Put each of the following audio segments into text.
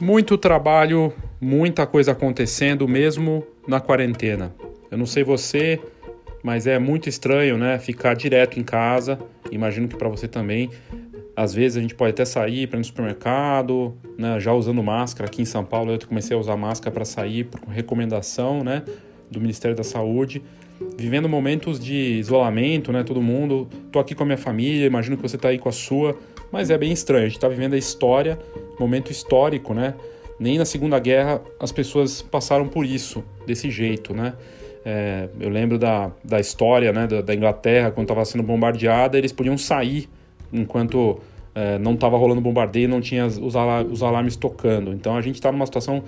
Muito trabalho, muita coisa acontecendo mesmo na quarentena. Eu não sei você, mas é muito estranho, né? Ficar direto em casa. Imagino que para você também. Às vezes a gente pode até sair para ir no supermercado, né? Já usando máscara aqui em São Paulo, eu comecei a usar máscara para sair por recomendação, né? Do Ministério da Saúde. Vivendo momentos de isolamento, né? Todo mundo. Tô aqui com a minha família, imagino que você tá aí com a sua mas é bem estranho. A gente está vivendo a história, momento histórico, né? Nem na Segunda Guerra as pessoas passaram por isso, desse jeito, né? É, eu lembro da, da história né, da, da Inglaterra, quando estava sendo bombardeada, eles podiam sair enquanto é, não estava rolando bombardeio, não tinha os, os alarmes tocando. Então a gente está numa situação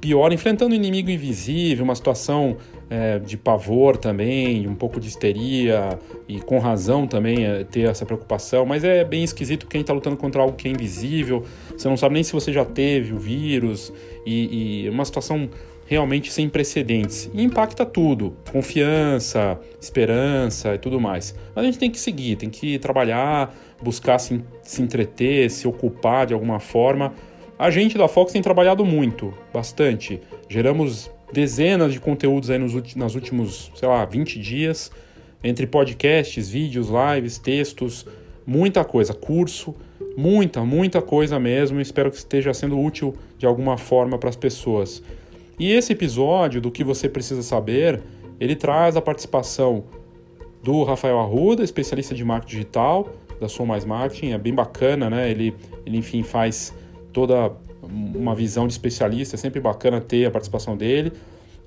pior, enfrentando um inimigo invisível, uma situação é, de pavor também, um pouco de histeria e com razão também é, ter essa preocupação, mas é bem esquisito quem está lutando contra algo que é invisível, você não sabe nem se você já teve o vírus e, e uma situação realmente sem precedentes. E impacta tudo, confiança, esperança e tudo mais. Mas a gente tem que seguir, tem que trabalhar, buscar se, se entreter, se ocupar de alguma forma a gente da Fox tem trabalhado muito, bastante. Geramos dezenas de conteúdos aí nos, nos últimos, sei lá, 20 dias, entre podcasts, vídeos, lives, textos, muita coisa, curso, muita, muita coisa mesmo. Espero que esteja sendo útil de alguma forma para as pessoas. E esse episódio do que você precisa saber, ele traz a participação do Rafael Arruda, especialista de marketing digital, da Som Mais Marketing, é bem bacana, né? Ele, ele enfim faz toda uma visão de especialista, é sempre bacana ter a participação dele.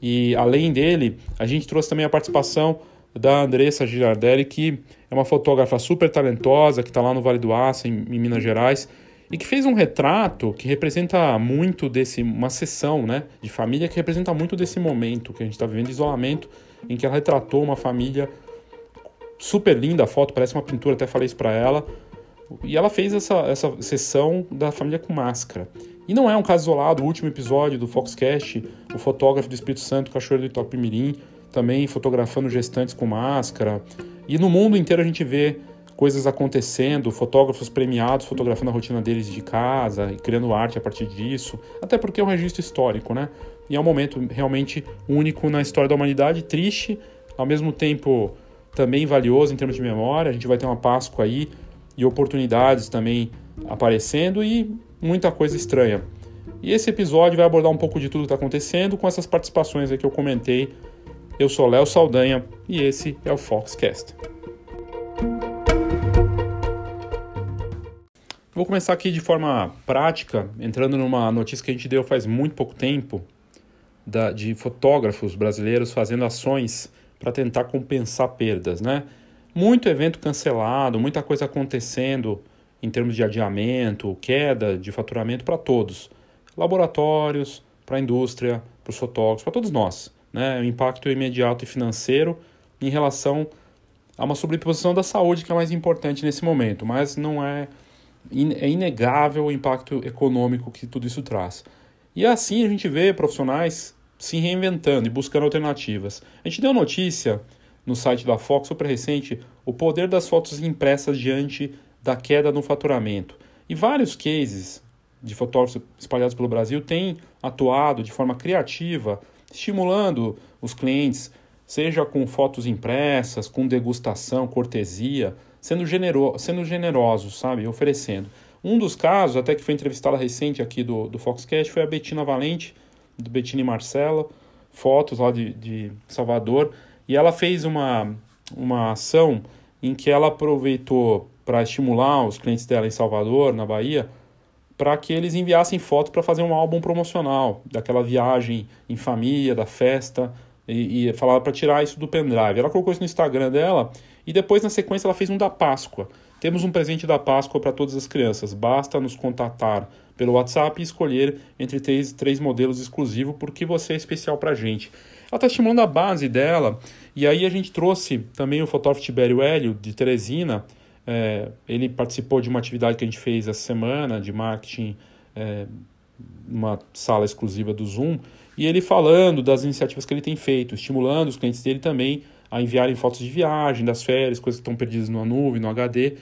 E além dele, a gente trouxe também a participação da Andressa Girardelli, que é uma fotógrafa super talentosa, que está lá no Vale do Aço, em, em, Minas Gerais, e que fez um retrato que representa muito desse, uma sessão né, de família que representa muito desse momento que a gente está vivendo de isolamento, em que ela retratou uma família super linda, a foto parece uma pintura, até falei isso para ela, e ela fez essa, essa sessão da família com máscara. E não é um caso isolado, o último episódio do Foxcast, o fotógrafo do Espírito Santo, Cachoeiro do Itapimirim, também fotografando gestantes com máscara. E no mundo inteiro a gente vê coisas acontecendo, fotógrafos premiados fotografando a rotina deles de casa e criando arte a partir disso, até porque é um registro histórico, né? E é um momento realmente único na história da humanidade, triste, ao mesmo tempo também valioso em termos de memória. A gente vai ter uma Páscoa aí e oportunidades também aparecendo e muita coisa estranha. E esse episódio vai abordar um pouco de tudo que está acontecendo com essas participações que eu comentei. Eu sou Léo Saldanha e esse é o Foxcast. Vou começar aqui de forma prática, entrando numa notícia que a gente deu faz muito pouco tempo, da, de fotógrafos brasileiros fazendo ações para tentar compensar perdas, né? muito evento cancelado, muita coisa acontecendo em termos de adiamento, queda de faturamento para todos. Laboratórios, para a indústria, para os fotógrafos, para todos nós. Né? O impacto imediato e financeiro em relação a uma sobreposição da saúde que é mais importante nesse momento, mas não é, é inegável o impacto econômico que tudo isso traz. E assim a gente vê profissionais se reinventando e buscando alternativas. A gente deu notícia no site da Fox super recente o poder das fotos impressas diante da queda no faturamento. E vários cases de fotógrafos espalhados pelo Brasil têm atuado de forma criativa, estimulando os clientes, seja com fotos impressas, com degustação, cortesia, sendo, genero sendo generosos, sabe, oferecendo. Um dos casos, até que foi entrevistada recente aqui do, do Foxcast, foi a Betina Valente, do Betina e Marcela, fotos lá de, de Salvador, e ela fez uma, uma ação em que ela aproveitou para estimular os clientes dela em Salvador, na Bahia, para que eles enviassem fotos para fazer um álbum promocional daquela viagem em família, da festa, e, e falava para tirar isso do pendrive. Ela colocou isso no Instagram dela e depois, na sequência, ela fez um da Páscoa. Temos um presente da Páscoa para todas as crianças. Basta nos contatar pelo WhatsApp e escolher entre três, três modelos exclusivos porque você é especial para a gente. Ela está estimulando a base dela. E aí a gente trouxe também o fotógrafo Tibério Hélio, de Teresina. É, ele participou de uma atividade que a gente fez essa semana de marketing, é, uma sala exclusiva do Zoom. E ele falando das iniciativas que ele tem feito, estimulando os clientes dele também a enviarem fotos de viagem, das férias, coisas que estão perdidas na nuvem, no HD.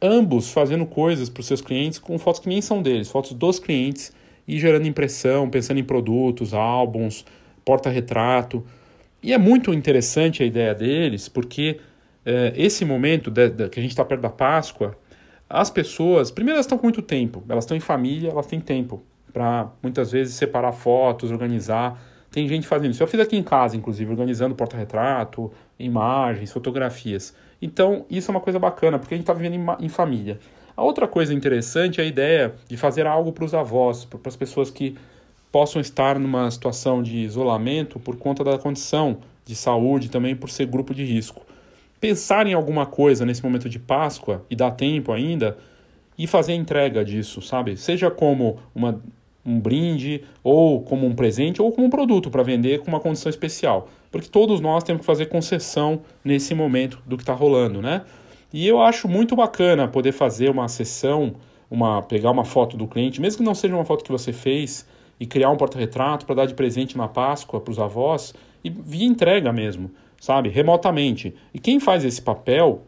Ambos fazendo coisas para os seus clientes com fotos que nem são deles, fotos dos clientes e gerando impressão, pensando em produtos, álbuns, porta-retrato. E é muito interessante a ideia deles, porque é, esse momento de, de, que a gente está perto da Páscoa, as pessoas, primeiro elas estão com muito tempo, elas estão em família, elas têm tempo para muitas vezes separar fotos, organizar. Tem gente fazendo isso. Eu fiz aqui em casa, inclusive, organizando porta-retrato, imagens, fotografias. Então, isso é uma coisa bacana, porque a gente está vivendo em, em, família. A outra coisa interessante é a ideia de fazer algo para os avós, para as pessoas que possam estar numa situação de isolamento por conta da condição de saúde, também por ser grupo de risco. Pensar em alguma coisa nesse momento de Páscoa, e dá tempo ainda, e fazer a entrega disso, sabe? Seja como uma, um brinde, ou como um presente, ou como um produto para vender com uma condição especial. Porque todos nós temos que fazer concessão nesse momento do que está rolando, né? E eu acho muito bacana poder fazer uma sessão, uma, pegar uma foto do cliente, mesmo que não seja uma foto que você fez, e criar um porta-retrato para dar de presente na Páscoa para os avós e via entrega mesmo, sabe? Remotamente. E quem faz esse papel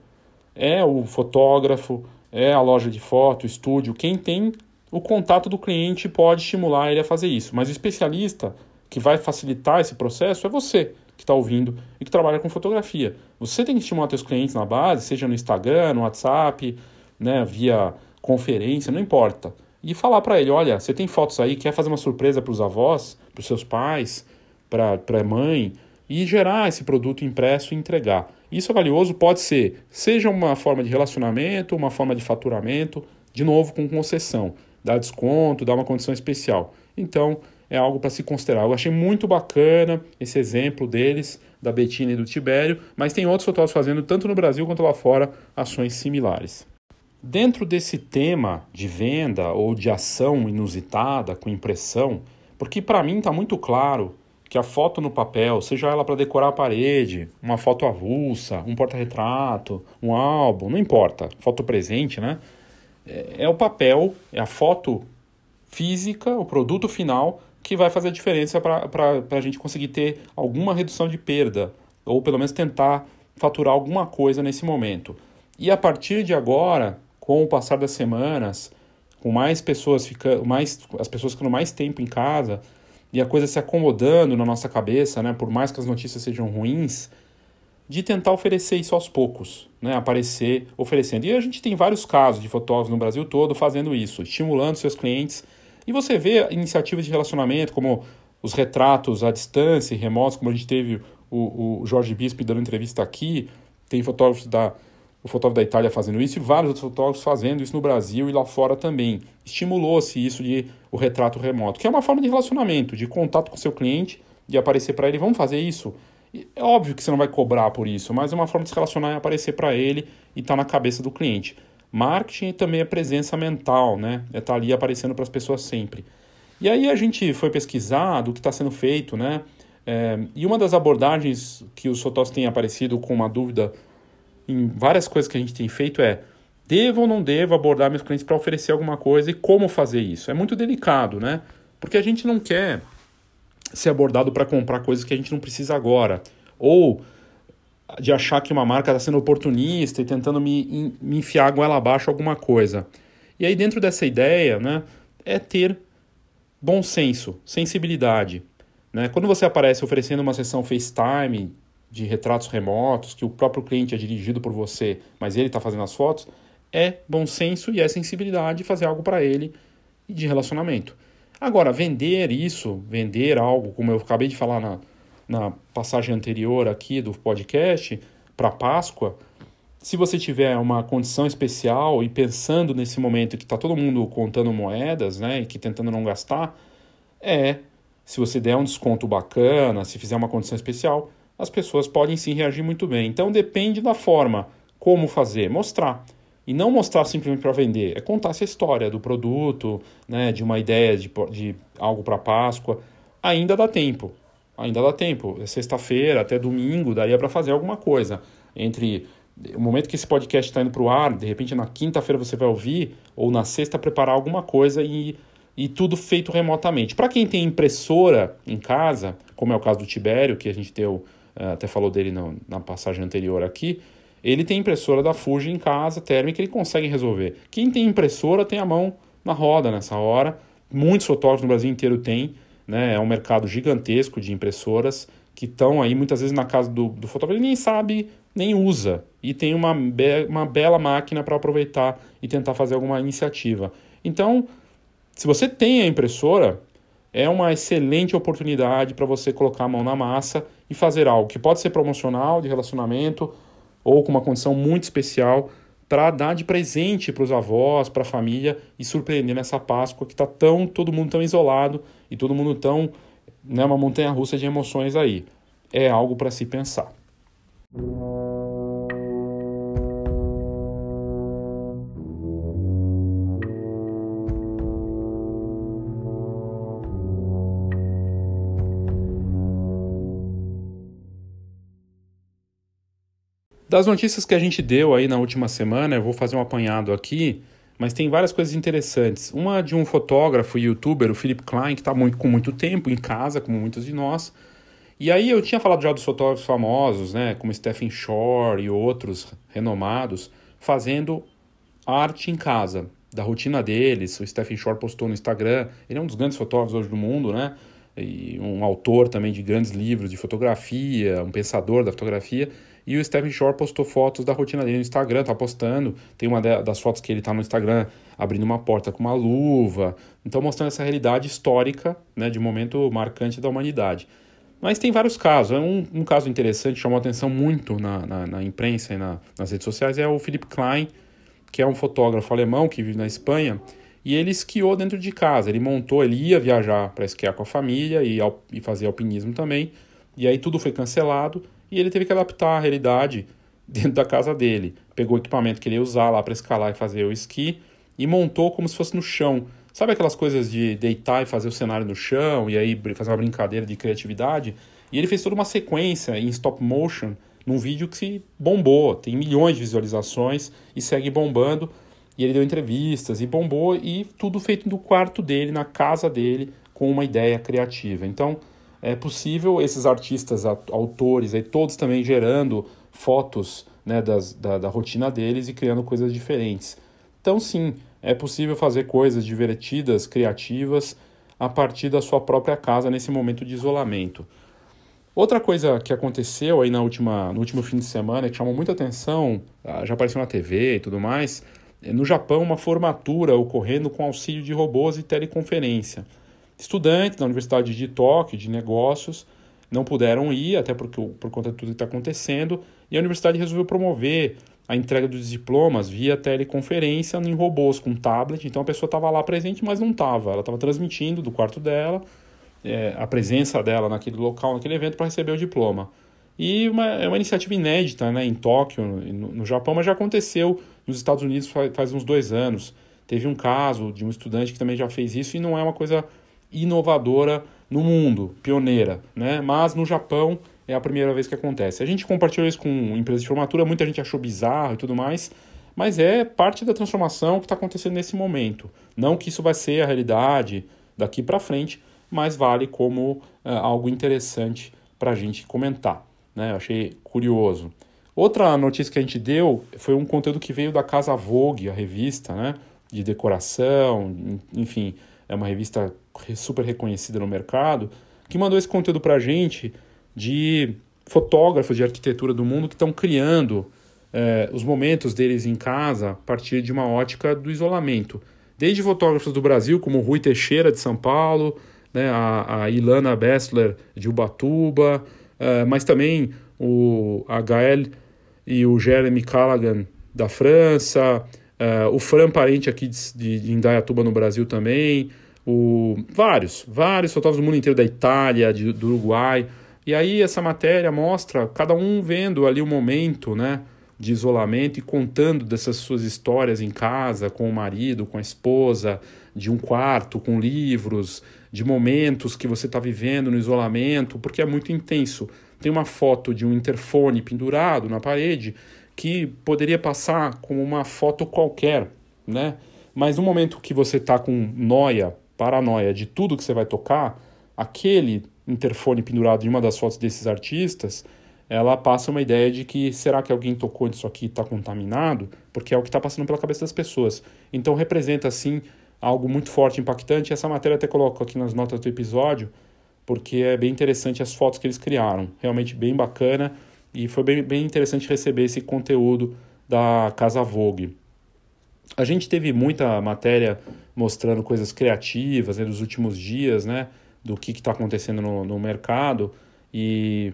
é o fotógrafo, é a loja de foto, o estúdio, quem tem o contato do cliente pode estimular ele a fazer isso. Mas o especialista que vai facilitar esse processo é você que está ouvindo e que trabalha com fotografia. Você tem que estimular seus clientes na base, seja no Instagram, no WhatsApp, né, via conferência, não importa e falar para ele: olha, você tem fotos aí, quer fazer uma surpresa para os avós, para os seus pais, para a mãe, e gerar esse produto impresso e entregar. Isso é valioso, pode ser, seja uma forma de relacionamento, uma forma de faturamento, de novo com concessão, dar desconto, dar uma condição especial. Então, é algo para se considerar. Eu achei muito bacana esse exemplo deles, da Betina e do Tibério, mas tem outros fotógrafos fazendo, tanto no Brasil quanto lá fora, ações similares. Dentro desse tema de venda ou de ação inusitada com impressão, porque para mim está muito claro que a foto no papel, seja ela para decorar a parede, uma foto avulsa, um porta-retrato, um álbum, não importa, foto presente, né? É, é o papel, é a foto física, o produto final que vai fazer a diferença para a gente conseguir ter alguma redução de perda, ou pelo menos tentar faturar alguma coisa nesse momento. E a partir de agora, com o passar das semanas, com mais pessoas ficando, mais as pessoas ficando mais tempo em casa e a coisa se acomodando na nossa cabeça, né, por mais que as notícias sejam ruins, de tentar oferecer isso aos poucos, né, aparecer oferecendo. E a gente tem vários casos de fotógrafos no Brasil todo fazendo isso, estimulando seus clientes. E você vê iniciativas de relacionamento como os retratos à distância e remotos, como a gente teve o, o Jorge Bispo dando entrevista aqui, tem fotógrafos da o fotógrafo da Itália fazendo isso e vários outros fotógrafos fazendo isso no Brasil e lá fora também. Estimulou-se isso de o retrato remoto, que é uma forma de relacionamento, de contato com seu cliente, de aparecer para ele, vamos fazer isso. É óbvio que você não vai cobrar por isso, mas é uma forma de se relacionar e aparecer para ele e estar tá na cabeça do cliente. Marketing também é presença mental, né? É estar tá ali aparecendo para as pessoas sempre. E aí a gente foi pesquisar do que está sendo feito, né? É, e uma das abordagens que os fotógrafos têm aparecido com uma dúvida em várias coisas que a gente tem feito é devo ou não devo abordar meus clientes para oferecer alguma coisa e como fazer isso. É muito delicado, né? Porque a gente não quer ser abordado para comprar coisas que a gente não precisa agora. Ou de achar que uma marca está sendo oportunista e tentando me, me enfiar goela abaixo alguma coisa. E aí, dentro dessa ideia, né, é ter bom senso, sensibilidade. Né? Quando você aparece oferecendo uma sessão FaceTime de retratos remotos, que o próprio cliente é dirigido por você, mas ele está fazendo as fotos, é bom senso e é sensibilidade de fazer algo para ele de relacionamento. Agora, vender isso, vender algo, como eu acabei de falar na, na passagem anterior aqui do podcast, para Páscoa, se você tiver uma condição especial e pensando nesse momento que está todo mundo contando moedas, né, e que tentando não gastar, é, se você der um desconto bacana, se fizer uma condição especial, as pessoas podem sim reagir muito bem. Então depende da forma, como fazer, mostrar. E não mostrar simplesmente para vender, é contar essa história do produto, né, de uma ideia de, de algo para Páscoa. Ainda dá tempo, ainda dá tempo. É sexta-feira até domingo daria para fazer alguma coisa. Entre o momento que esse podcast está indo para o ar, de repente na quinta-feira você vai ouvir, ou na sexta preparar alguma coisa e, e tudo feito remotamente. Para quem tem impressora em casa, como é o caso do Tibério, que a gente deu até falou dele na, na passagem anterior aqui, ele tem impressora da Fuji em casa, térmica, ele consegue resolver. Quem tem impressora tem a mão na roda nessa hora muitos fotógrafos no Brasil inteiro têm, né? É um mercado gigantesco de impressoras que estão aí muitas vezes na casa do, do fotógrafo, ele nem sabe, nem usa, e tem uma, be uma bela máquina para aproveitar e tentar fazer alguma iniciativa. Então, se você tem a impressora, é uma excelente oportunidade para você colocar a mão na massa e fazer algo que pode ser promocional, de relacionamento, ou com uma condição muito especial para dar de presente para os avós, para a família e surpreender nessa Páscoa que está tão todo mundo tão isolado e todo mundo tão né, uma montanha russa de emoções aí. É algo para se pensar. Das notícias que a gente deu aí na última semana, eu vou fazer um apanhado aqui, mas tem várias coisas interessantes. Uma de um fotógrafo e youtuber, o Philip Klein, que está muito, com muito tempo em casa, como muitos de nós. E aí eu tinha falado já dos fotógrafos famosos, né, como Stephen Shore e outros renomados, fazendo arte em casa, da rotina deles. O Stephen Shore postou no Instagram, ele é um dos grandes fotógrafos hoje do mundo, né? E um autor também de grandes livros de fotografia, um pensador da fotografia. E o Stephen Shore postou fotos da rotina dele no Instagram, tá postando. Tem uma das fotos que ele tá no Instagram abrindo uma porta com uma luva. Então, mostrando essa realidade histórica, né, de um momento marcante da humanidade. Mas tem vários casos. Um, um caso interessante, chamou atenção muito na, na, na imprensa e na, nas redes sociais, é o Philip Klein, que é um fotógrafo alemão que vive na Espanha. E ele esquiou dentro de casa. Ele montou, ele ia viajar para esquiar com a família e, e fazer alpinismo também. E aí tudo foi cancelado e ele teve que adaptar a realidade dentro da casa dele. Pegou o equipamento que ele ia usar lá para escalar e fazer o esqui e montou como se fosse no chão. Sabe aquelas coisas de deitar e fazer o cenário no chão e aí fazer uma brincadeira de criatividade? E ele fez toda uma sequência em stop motion num vídeo que se bombou, tem milhões de visualizações e segue bombando. E ele deu entrevistas e bombou e tudo feito no quarto dele, na casa dele, com uma ideia criativa. Então, é possível esses artistas, autores, aí, todos também gerando fotos né, das, da, da rotina deles e criando coisas diferentes. Então, sim, é possível fazer coisas divertidas, criativas, a partir da sua própria casa nesse momento de isolamento. Outra coisa que aconteceu aí na última, no último fim de semana que chamou muita atenção, ah, já apareceu na TV e tudo mais, é no Japão uma formatura ocorrendo com auxílio de robôs e teleconferência. Estudantes da Universidade de Tóquio, de negócios, não puderam ir, até porque, por conta de tudo que está acontecendo, e a universidade resolveu promover a entrega dos diplomas via teleconferência em robôs com tablet. Então a pessoa estava lá presente, mas não estava. Ela estava transmitindo do quarto dela é, a presença dela naquele local, naquele evento, para receber o diploma. E uma, é uma iniciativa inédita né, em Tóquio, no, no Japão, mas já aconteceu nos Estados Unidos faz, faz uns dois anos. Teve um caso de um estudante que também já fez isso e não é uma coisa inovadora no mundo, pioneira, né? Mas no Japão é a primeira vez que acontece. A gente compartilhou isso com empresas de formatura, muita gente achou bizarro e tudo mais, mas é parte da transformação que está acontecendo nesse momento. Não que isso vai ser a realidade daqui para frente, mas vale como uh, algo interessante para a gente comentar. Né? Eu achei curioso. Outra notícia que a gente deu foi um conteúdo que veio da Casa Vogue, a revista, né? de decoração, enfim, é uma revista super reconhecida no mercado, que mandou esse conteúdo para a gente de fotógrafos de arquitetura do mundo que estão criando é, os momentos deles em casa a partir de uma ótica do isolamento. Desde fotógrafos do Brasil, como Rui Teixeira, de São Paulo, né, a, a Ilana Bessler, de Ubatuba, é, mas também o, Gael e o Jeremy Callaghan, da França, Uh, o Fran Parente aqui de, de, de, Indaiatuba no Brasil também. O, vários, vários fotógrafos do mundo inteiro, da Itália, de, do Uruguai. E aí essa matéria mostra cada um vendo ali o momento né, de isolamento e contando dessas suas histórias em casa, com o marido, com a esposa, de um quarto, com livros, de momentos que você está vivendo no isolamento, porque é muito intenso. Tem uma foto de um interfone pendurado na parede que poderia passar como uma foto qualquer, né? Mas no momento que você está com noia, paranoia de tudo que você vai tocar, aquele interfone pendurado em uma das fotos desses artistas, ela passa uma ideia de que será que alguém tocou nisso aqui e está contaminado? Porque é o que está passando pela cabeça das pessoas. Então representa assim algo muito forte, impactante. Essa matéria até coloco aqui nas notas do episódio, porque é bem interessante as fotos que eles criaram. Realmente bem bacana e foi bem, bem interessante receber esse conteúdo da Casa Vogue. A gente teve muita matéria mostrando coisas criativas né, nos últimos dias, né? Do que está acontecendo no, no mercado. E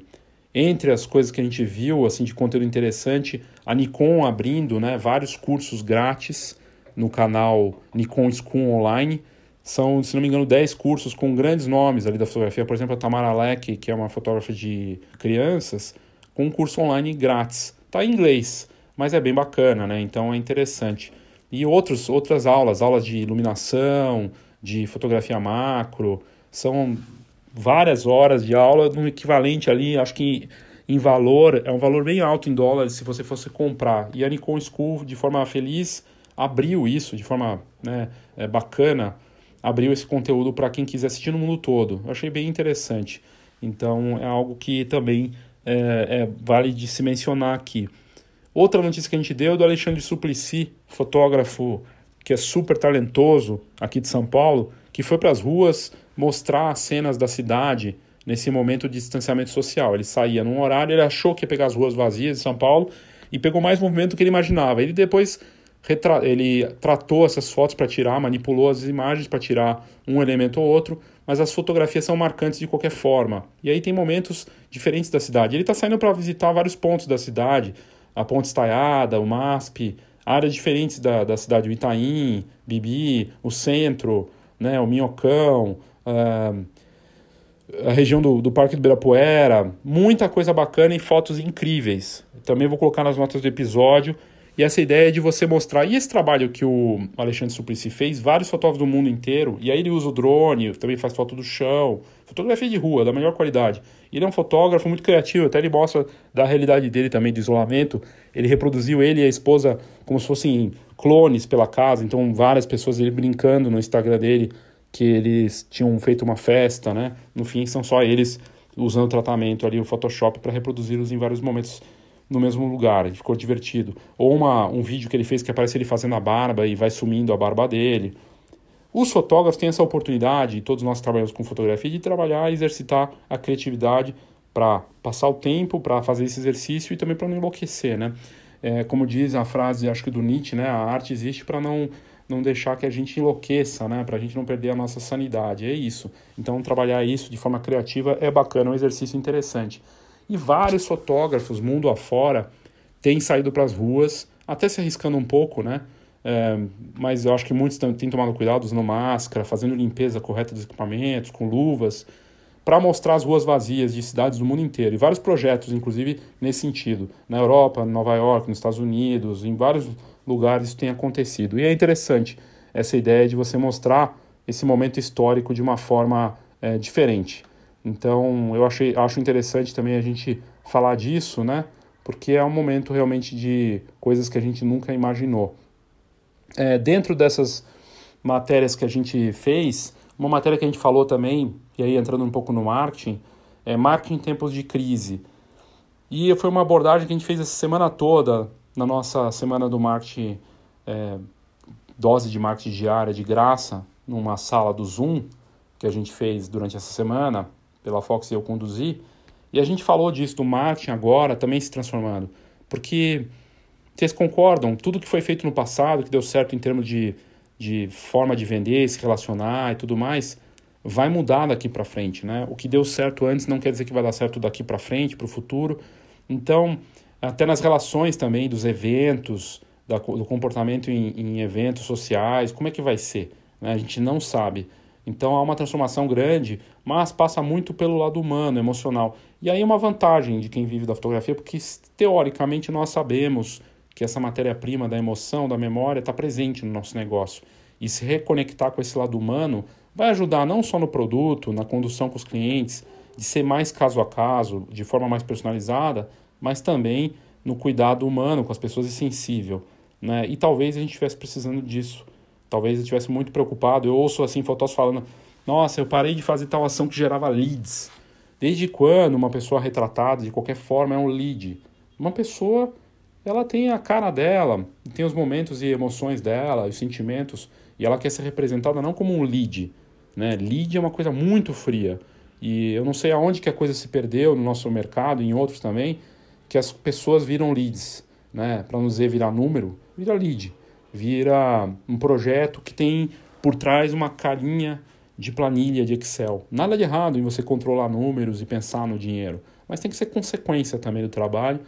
entre as coisas que a gente viu assim de conteúdo interessante, a Nikon abrindo né, vários cursos grátis no canal Nikon School Online. São, se não me engano, 10 cursos com grandes nomes ali da fotografia. Por exemplo, a Tamara Leck, que é uma fotógrafa de crianças, com um curso online grátis. Está em inglês, mas é bem bacana, né? Então é interessante. E outros, outras aulas, aulas de iluminação, de fotografia macro, são várias horas de aula no equivalente ali, acho que em valor, é um valor bem alto em dólares se você fosse comprar. E a Nikon School, de forma feliz, abriu isso, de forma né, é, bacana, abriu esse conteúdo para quem quiser assistir no mundo todo. Eu achei bem interessante. Então é algo que também é, é, vale de se mencionar aqui. Outra notícia que a gente deu é do Alexandre Suplicy, fotógrafo que é super talentoso aqui de São Paulo, que foi para as ruas mostrar cenas da cidade nesse momento de distanciamento social. Ele saía num horário, ele achou que ia pegar as ruas vazias de São Paulo e pegou mais movimento do que ele imaginava. Ele depois ele tratou essas fotos para tirar, manipulou as imagens para tirar um elemento ou outro, mas as fotografias são marcantes de qualquer forma. E aí tem momentos diferentes da cidade. Ele está saindo para visitar vários pontos da cidade, a Ponte Estaiada, o MASP, áreas diferentes da, da cidade, o Itaim, Bibi, o centro, né, o Minhocão, uh, a região do, do Parque do Ibirapuera, muita coisa bacana e fotos incríveis. Também vou colocar nas notas do episódio e essa ideia de você mostrar. E esse trabalho que o Alexandre Suplicy fez, vários fotógrafos do mundo inteiro, e aí ele usa o drone, também faz foto do chão, fotografia de rua, da melhor qualidade. Ele é um fotógrafo muito criativo, até ele mostra da realidade dele também, de isolamento. Ele reproduziu ele e a esposa como se fossem clones pela casa, então várias pessoas ele brincando no Instagram dele que eles tinham feito uma festa, né? No fim, são só eles usando o tratamento ali, o Photoshop, para reproduzi-los em vários momentos no mesmo lugar, ficou divertido. Ou uma, um vídeo que ele fez que aparece ele fazendo a barba e vai sumindo a barba dele. Os fotógrafos têm essa oportunidade, e todos nós trabalhamos com fotografia, de trabalhar e exercitar a criatividade para passar o tempo, para fazer esse exercício e também para não enlouquecer, né? É, como diz a frase, acho que do Nietzsche, né? A arte existe para não, não deixar que a gente enlouqueça, né? Para a gente não perder a nossa sanidade. É isso. Então, trabalhar isso de forma criativa é bacana, é um exercício interessante. E vários fotógrafos, mundo afora, têm saído para as ruas, até se arriscando um pouco, né? É, mas eu acho que muitos têm tomado cuidado usando máscara, fazendo limpeza correta dos equipamentos, com luvas, para mostrar as ruas vazias de cidades do mundo inteiro. E vários projetos, inclusive, nesse sentido. Na Europa, Nova York, nos Estados Unidos, em vários lugares isso tem acontecido. E é interessante essa ideia de você mostrar esse momento histórico de uma forma é, diferente. Então, eu achei, acho interessante também a gente falar disso, né? Porque é um momento realmente de coisas que a gente nunca imaginou. É, dentro dessas matérias que a gente fez, uma matéria que a gente falou também, e aí entrando um pouco no marketing, é marketing em tempos de crise. E foi uma abordagem que a gente fez essa semana toda, na nossa semana do marketing, é, dose de marketing diária de graça, numa sala do Zoom, que a gente fez durante essa semana pela Fox e eu conduzi, e a gente falou disso, do marketing agora também se transformando. Porque vocês concordam, tudo que foi feito no passado, que deu certo em termos de, de forma de vender, se relacionar e tudo mais, vai mudar daqui para frente, né? O que deu certo antes não quer dizer que vai dar certo daqui para frente, para o futuro. Então, até nas relações também dos eventos, da, do comportamento em, em, eventos sociais, como é que vai ser? Né? A gente não sabe. Então há uma transformação grande, mas passa muito pelo lado humano, emocional. E aí uma vantagem de quem vive da fotografia, porque teoricamente nós sabemos que essa matéria-prima da emoção, da memória, está presente no nosso negócio. E se reconectar com esse lado humano vai ajudar não só no produto, na condução com os clientes, de ser mais caso a caso, de forma mais personalizada, mas também no cuidado humano com as pessoas e sensível. Né? E talvez a gente estivesse precisando disso Talvez eu estivesse muito preocupado. Eu ouço assim fotógrafos falando: "Nossa, eu parei de fazer tal ação que gerava leads". Desde quando uma pessoa retratada de qualquer forma é um lead? Uma pessoa ela tem a cara dela, tem os momentos e emoções dela, os sentimentos, e ela quer ser representada não como um lead, né? Lead é uma coisa muito fria. E eu não sei aonde que a coisa se perdeu no nosso mercado em outros também, que as pessoas viram leads, né? Para não dizer virar número, vira lead, vira um projeto que tem por trás uma carinha de planilha de Excel. Nada de errado em você controlar números e pensar no dinheiro, mas tem que ser consequência também do trabalho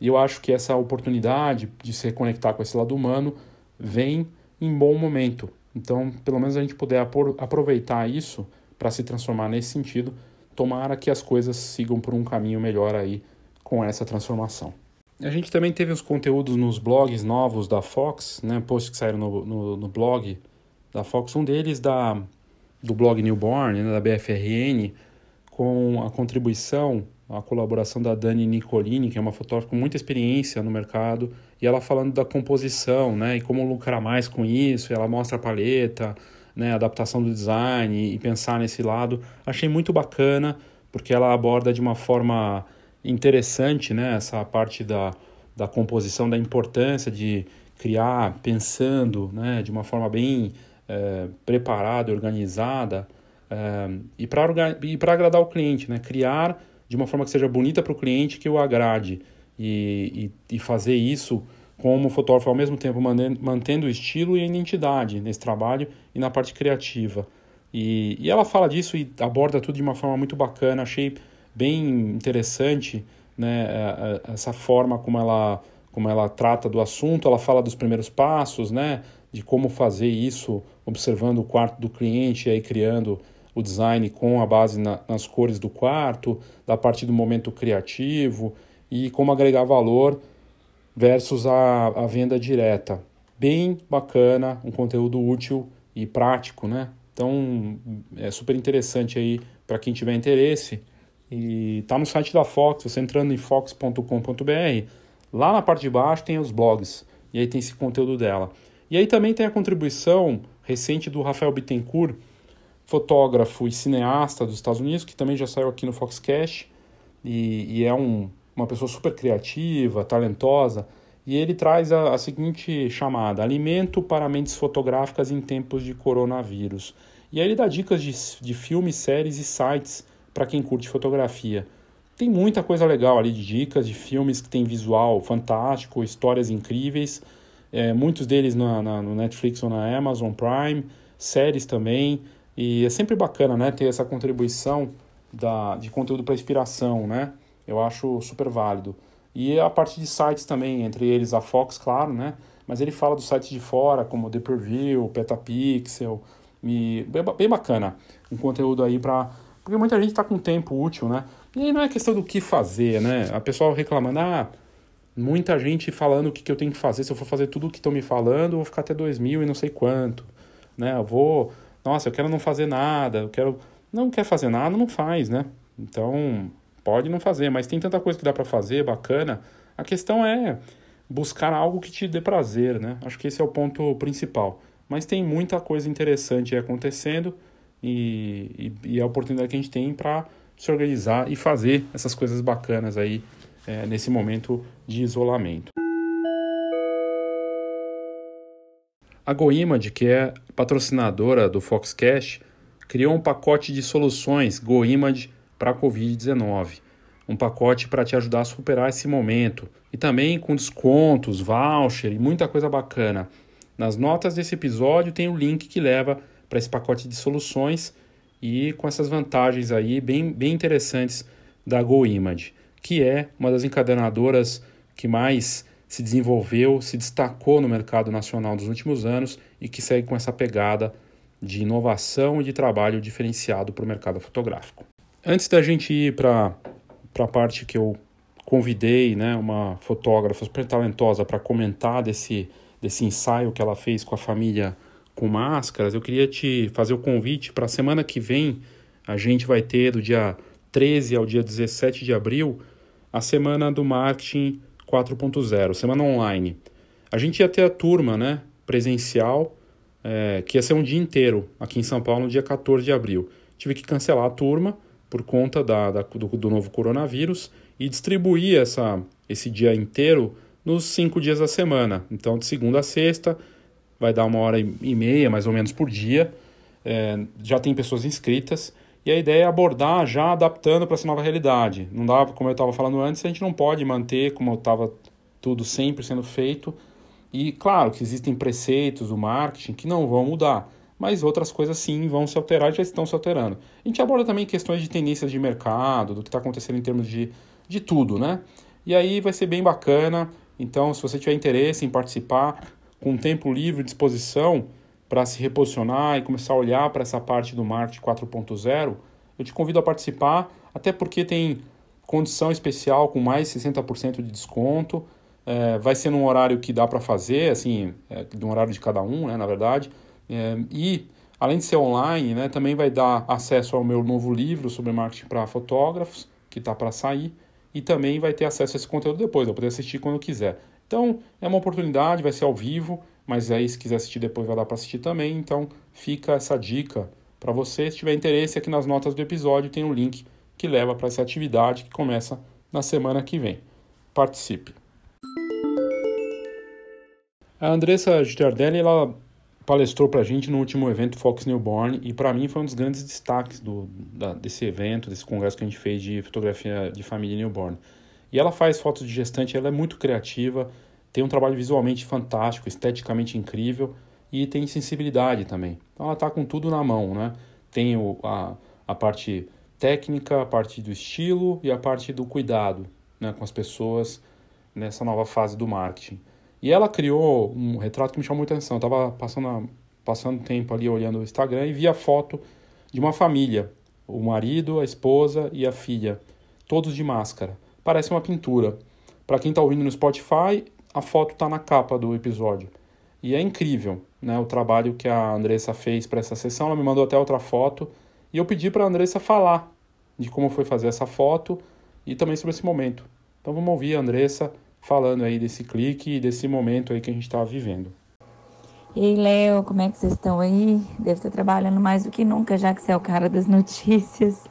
e eu acho que essa oportunidade de se reconectar com esse lado humano vem em bom momento. Então, pelo menos a gente puder aproveitar isso para se transformar nesse sentido, tomara que as coisas sigam por um caminho melhor aí com essa transformação. A gente também teve os conteúdos nos blogs novos da Fox, né, posts que saíram no, no, no blog da Fox, um deles da, do blog Newborn, né, da BFRN, com a contribuição a colaboração da Dani Nicolini, que é uma fotógrafa com muita experiência no mercado, e ela falando da composição, né, e como lucrar mais com isso, ela mostra a paleta, né, a adaptação do design e pensar nesse lado. Achei muito bacana, porque ela aborda de uma forma interessante, né, essa parte da, da composição, da importância de criar pensando, né, de uma forma bem é, preparada, organizada, é, e para agradar o cliente, né, criar de uma forma que seja bonita para o cliente, que o agrade. E, e, e, fazer isso como fotógrafo, ao mesmo tempo mantendo o estilo e a identidade nesse trabalho e na parte criativa. E, e ela fala disso e aborda tudo de uma forma muito bacana, achei bem interessante né, essa forma como ela, como ela trata do assunto. Ela fala dos primeiros passos, né, de como fazer isso, observando o quarto do cliente e aí criando o design com a base na, nas cores do quarto, da parte do momento criativo e como agregar valor versus a, a venda direta. Bem bacana, um conteúdo útil e prático, né? Então é super interessante aí para quem tiver interesse. E tá no site da Fox, você entrando em fox.com.br, lá na parte de baixo tem os blogs, e aí tem esse conteúdo dela. E aí também tem a contribuição recente do Rafael Bittencourt, fotógrafo e cineasta dos Estados Unidos, que também já saiu aqui no Foxcast, e, e é um, uma pessoa super criativa, talentosa, e ele traz a, a seguinte chamada: Alimento para mentes fotográficas em tempos de coronavírus. E aí ele dá dicas de, de filmes, séries e sites para quem curte fotografia. Tem muita coisa legal ali de dicas de filmes que tem visual fantástico, histórias incríveis, é, muitos deles na, na, no Netflix ou na Amazon Prime, séries também. E é sempre bacana, né, ter essa contribuição da, de conteúdo para inspiração, né? Eu acho super válido. E a parte de sites também, entre eles a Fox, claro, né? Mas ele fala dos sites de fora, como The Preview, Petapixel, e bem, bem bacana. Um conteúdo aí para porque muita gente está com tempo útil, né? E não é questão do que fazer, né? A pessoa reclamando, ah, muita gente falando o que, que eu tenho que fazer. Se eu for fazer tudo o que estão me falando, eu vou ficar até 2000 e não sei quanto, né? Eu vou nossa, eu quero não fazer nada, eu quero. Não quer fazer nada, não faz, né? Então, pode não fazer, mas tem tanta coisa que dá para fazer, bacana. A questão é buscar algo que te dê prazer, né? Acho que esse é o ponto principal. Mas tem muita coisa interessante acontecendo e, e, e a oportunidade que a gente tem para se organizar e fazer essas coisas bacanas aí é, nesse momento de isolamento. A GoImage, que é patrocinadora do Foxcast, criou um pacote de soluções GoImage para a Covid-19. Um pacote para te ajudar a superar esse momento. E também com descontos, voucher e muita coisa bacana. Nas notas desse episódio tem o link que leva para esse pacote de soluções e com essas vantagens aí bem, bem interessantes da GoImage, que é uma das encadenadoras que mais se desenvolveu, se destacou no mercado nacional nos últimos anos e que segue com essa pegada de inovação e de trabalho diferenciado para o mercado fotográfico. Antes da gente ir para a parte que eu convidei né, uma fotógrafa super talentosa para comentar desse, desse ensaio que ela fez com a família com máscaras, eu queria te fazer o convite para a semana que vem. A gente vai ter do dia 13 ao dia 17 de abril a semana do marketing 4.0, semana online. A gente ia ter a turma, né, presencial, é, que ia ser um dia inteiro aqui em São Paulo no dia 14 de abril. Tive que cancelar a turma por conta da, da do, do, novo coronavírus e distribuir essa, esse dia inteiro nos cinco dias da semana. Então, de segunda a sexta, vai dar uma hora e meia, mais ou menos, por dia. É, já tem pessoas inscritas. E a ideia é abordar já adaptando para essa nova realidade. Não dá, como eu estava falando antes, a gente não pode manter como estava tudo sempre sendo feito. E claro que existem preceitos do marketing que não vão mudar, mas outras coisas sim vão se alterar e já estão se alterando. A gente aborda também questões de tendências de mercado, do que está acontecendo em termos de, de tudo, né? E aí vai ser bem bacana. Então, se você tiver interesse em participar, com tempo livre, disposição, para se reposicionar e começar a olhar para essa parte do marketing 4.0, eu te convido a participar, até porque tem condição especial com mais 60% de desconto. É, vai ser num horário que dá para fazer, assim, é, de um horário de cada um, né, na verdade. É, e, além de ser online, né, também vai dar acesso ao meu novo livro sobre marketing para fotógrafos, que está para sair, e também vai ter acesso a esse conteúdo depois, vai poder assistir quando quiser. Então, é uma oportunidade, vai ser ao vivo, mas aí se quiser assistir depois vai dar para assistir também. Então fica essa dica para você. Se tiver interesse, aqui nas notas do episódio tem um link que leva para essa atividade que começa na semana que vem. Participe! A Andressa Gitardelli, ela palestrou para a gente no último evento Fox Newborn e para mim foi um dos grandes destaques do, da, desse evento, desse congresso que a gente fez de fotografia de família newborn. E ela faz fotos de gestante, ela é muito criativa, tem um trabalho visualmente fantástico, esteticamente incrível e tem sensibilidade também. Então ela está com tudo na mão, né? Tem o, a, a parte técnica, a parte do estilo e a parte do cuidado né, com as pessoas nessa nova fase do marketing. E ela criou um retrato que me chamou muita atenção. Eu estava passando, passando tempo ali olhando o Instagram e vi a foto de uma família. O marido, a esposa e a filha, todos de máscara. Parece uma pintura. Para quem está ouvindo no Spotify, a foto está na capa do episódio. E é incrível né, o trabalho que a Andressa fez para essa sessão. Ela me mandou até outra foto. E eu pedi para a Andressa falar de como foi fazer essa foto e também sobre esse momento. Então vamos ouvir a Andressa falando aí desse clique e desse momento aí que a gente está vivendo. E aí, Léo, como é que vocês estão aí? Deve estar trabalhando mais do que nunca, já que você é o cara das notícias.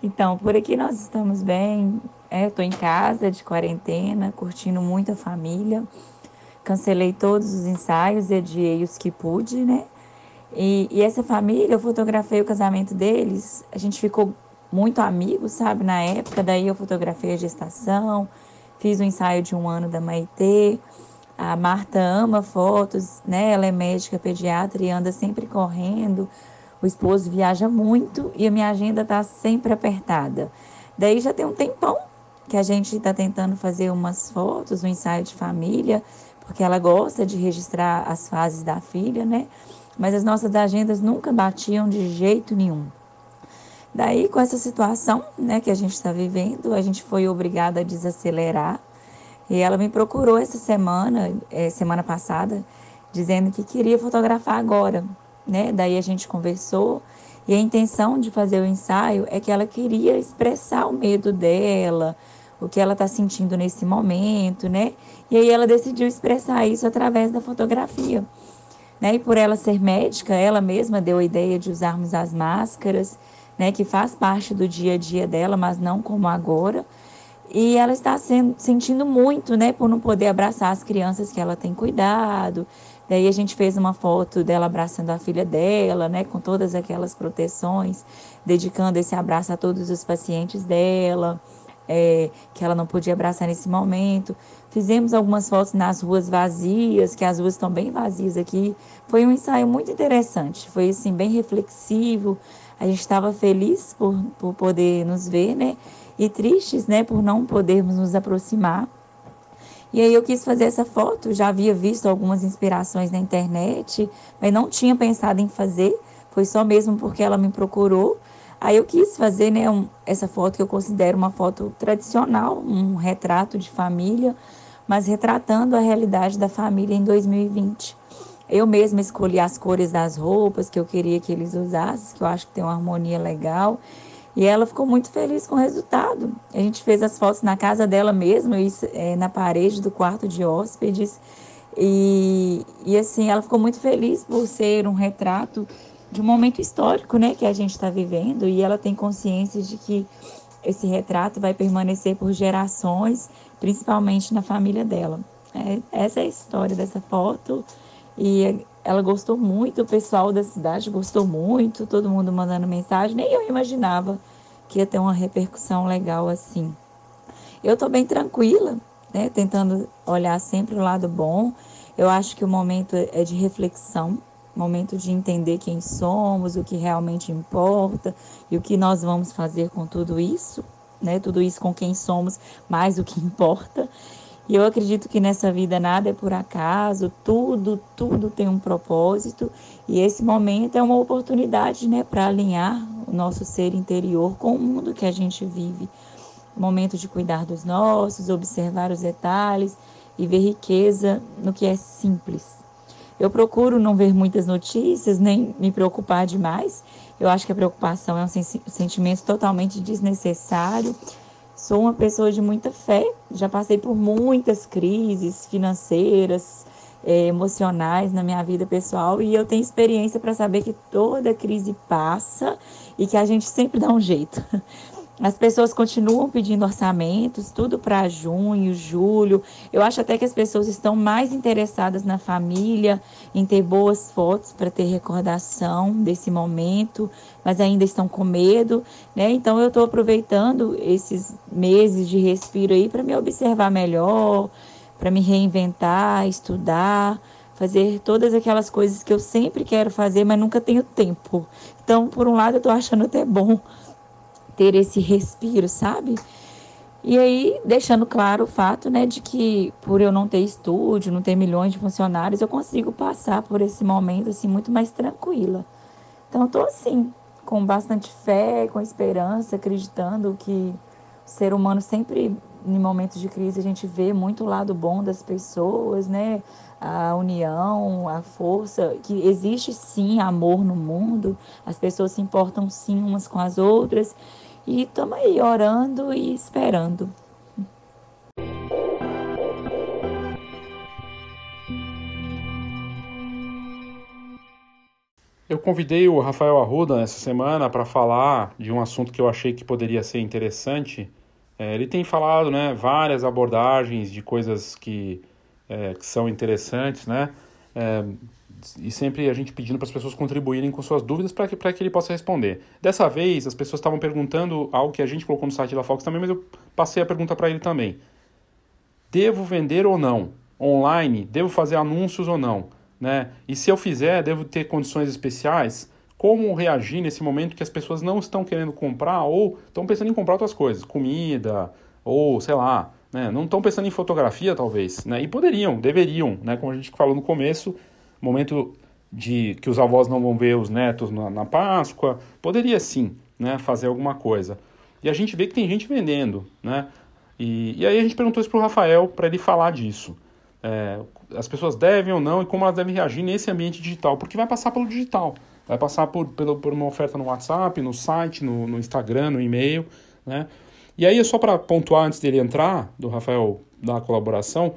Então, por aqui nós estamos bem. É, eu tô em casa de quarentena, curtindo muito a família. Cancelei todos os ensaios e adiei os que pude, né? E, e, essa família, eu fotografei o casamento deles. A gente ficou muito amigos, sabe? Na época, daí eu fotografei a gestação, fiz o ensaio de um ano da Maitê. A Marta ama fotos, né? Ela é médica pediatra e anda sempre correndo. O esposo viaja muito e a minha agenda tá sempre apertada. Daí já tem um tempão que a gente está tentando fazer umas fotos, um ensaio de família, porque ela gosta de registrar as fases da filha, né? Mas as nossas agendas nunca batiam de jeito nenhum. Daí, com essa situação né, que a gente está vivendo, a gente foi obrigada a desacelerar. E ela me procurou essa semana, é, semana passada, dizendo que queria fotografar agora. Né? Daí a gente conversou e a intenção de fazer o ensaio é que ela queria expressar o medo dela, o que ela está sentindo nesse momento, né? E aí ela decidiu expressar isso através da fotografia. Né? E por ela ser médica, ela mesma deu a ideia de usarmos as máscaras, né? Que faz parte do dia a dia dela, mas não como agora. E ela está sendo, sentindo muito, né? Por não poder abraçar as crianças que ela tem cuidado, Daí a gente fez uma foto dela abraçando a filha dela, né, com todas aquelas proteções, dedicando esse abraço a todos os pacientes dela, é, que ela não podia abraçar nesse momento. Fizemos algumas fotos nas ruas vazias, que as ruas estão bem vazias aqui. Foi um ensaio muito interessante, foi assim bem reflexivo. A gente estava feliz por, por poder nos ver, né? E tristes, né, por não podermos nos aproximar. E aí eu quis fazer essa foto, já havia visto algumas inspirações na internet, mas não tinha pensado em fazer, foi só mesmo porque ela me procurou. Aí eu quis fazer né, um, essa foto que eu considero uma foto tradicional, um retrato de família, mas retratando a realidade da família em 2020. Eu mesma escolhi as cores das roupas que eu queria que eles usassem, que eu acho que tem uma harmonia legal. E ela ficou muito feliz com o resultado. A gente fez as fotos na casa dela isso, é, na parede do quarto de hóspedes. E, e assim, ela ficou muito feliz por ser um retrato de um momento histórico né, que a gente está vivendo. E ela tem consciência de que esse retrato vai permanecer por gerações, principalmente na família dela. É, essa é a história dessa foto. E ela gostou muito, o pessoal da cidade gostou muito, todo mundo mandando mensagem. Nem eu imaginava que ia ter uma repercussão legal assim. Eu tô bem tranquila, né? Tentando olhar sempre o lado bom. Eu acho que o momento é de reflexão, momento de entender quem somos, o que realmente importa e o que nós vamos fazer com tudo isso, né? Tudo isso com quem somos, mais o que importa. E eu acredito que nessa vida nada é por acaso, tudo, tudo tem um propósito, e esse momento é uma oportunidade, né, para alinhar o nosso ser interior com o mundo que a gente vive. Momento de cuidar dos nossos, observar os detalhes e ver riqueza no que é simples. Eu procuro não ver muitas notícias, nem me preocupar demais. Eu acho que a preocupação é um sentimento totalmente desnecessário Sou uma pessoa de muita fé, já passei por muitas crises financeiras, é, emocionais na minha vida pessoal e eu tenho experiência para saber que toda crise passa e que a gente sempre dá um jeito. As pessoas continuam pedindo orçamentos, tudo para junho, julho. Eu acho até que as pessoas estão mais interessadas na família, em ter boas fotos para ter recordação desse momento, mas ainda estão com medo, né? Então eu estou aproveitando esses meses de respiro aí para me observar melhor, para me reinventar, estudar, fazer todas aquelas coisas que eu sempre quero fazer, mas nunca tenho tempo. Então, por um lado, eu estou achando até bom ter esse respiro, sabe? E aí, deixando claro o fato, né, de que por eu não ter estúdio, não ter milhões de funcionários, eu consigo passar por esse momento assim muito mais tranquila. Então, estou assim, com bastante fé, com esperança, acreditando que o ser humano sempre em momentos de crise a gente vê muito o lado bom das pessoas, né? A união, a força, que existe sim amor no mundo, as pessoas se importam sim umas com as outras e estamos aí orando e esperando. Eu convidei o Rafael Arruda essa semana para falar de um assunto que eu achei que poderia ser interessante. É, ele tem falado né, várias abordagens de coisas que, é, que são interessantes, né? É, e sempre a gente pedindo para as pessoas contribuírem com suas dúvidas para que, que ele possa responder. Dessa vez, as pessoas estavam perguntando algo que a gente colocou no site da Fox também, mas eu passei a pergunta para ele também. Devo vender ou não? Online? Devo fazer anúncios ou não? Né? E se eu fizer, devo ter condições especiais? Como reagir nesse momento que as pessoas não estão querendo comprar ou estão pensando em comprar outras coisas? Comida, ou sei lá, né? não estão pensando em fotografia talvez, né? e poderiam, deveriam, né? como a gente falou no começo, momento de que os avós não vão ver os netos na, na Páscoa, poderia sim, né, fazer alguma coisa. E a gente vê que tem gente vendendo, né? E, e aí a gente perguntou isso para o Rafael para ele falar disso. É, as pessoas devem ou não e como elas devem reagir nesse ambiente digital, porque vai passar pelo digital, vai passar por, pelo, por uma oferta no WhatsApp, no site, no, no Instagram, no e-mail, né? E aí, só para pontuar antes dele entrar, do Rafael da colaboração,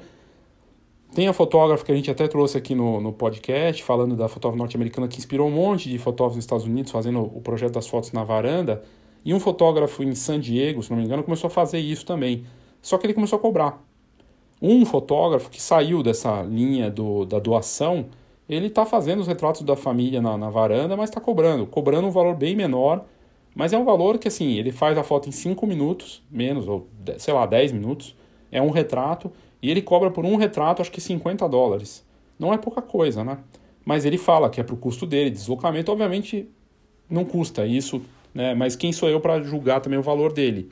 tem a fotógrafa que a gente até trouxe aqui no, no podcast, falando da fotógrafa norte-americana que inspirou um monte de fotógrafos nos Estados Unidos fazendo o projeto das fotos na varanda. E um fotógrafo em San Diego, se não me engano, começou a fazer isso também. Só que ele começou a cobrar. Um fotógrafo que saiu dessa linha do, da doação, ele está fazendo os retratos da família na, na varanda, mas está cobrando. Cobrando um valor bem menor, mas é um valor que, assim, ele faz a foto em 5 minutos, menos, ou sei lá, 10 minutos. É um retrato e ele cobra por um retrato, acho que 50 dólares. Não é pouca coisa, né? Mas ele fala que é para o custo dele, deslocamento, obviamente não custa isso, né? Mas quem sou eu para julgar também o valor dele?